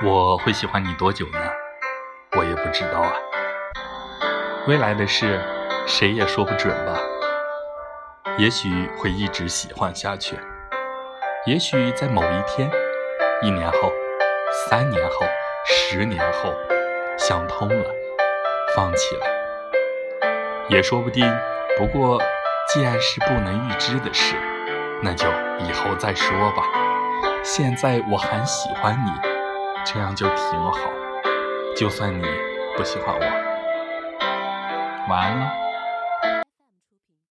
我会喜欢你多久呢？我也不知道啊。未来的事，谁也说不准吧。也许会一直喜欢下去，也许在某一天，一年后、三年后、十年后，想通了，放弃了，也说不定。不过，既然是不能预知的事，那就以后再说吧。现在我还喜欢你。这样就挺好，就算你不喜欢我，晚安了。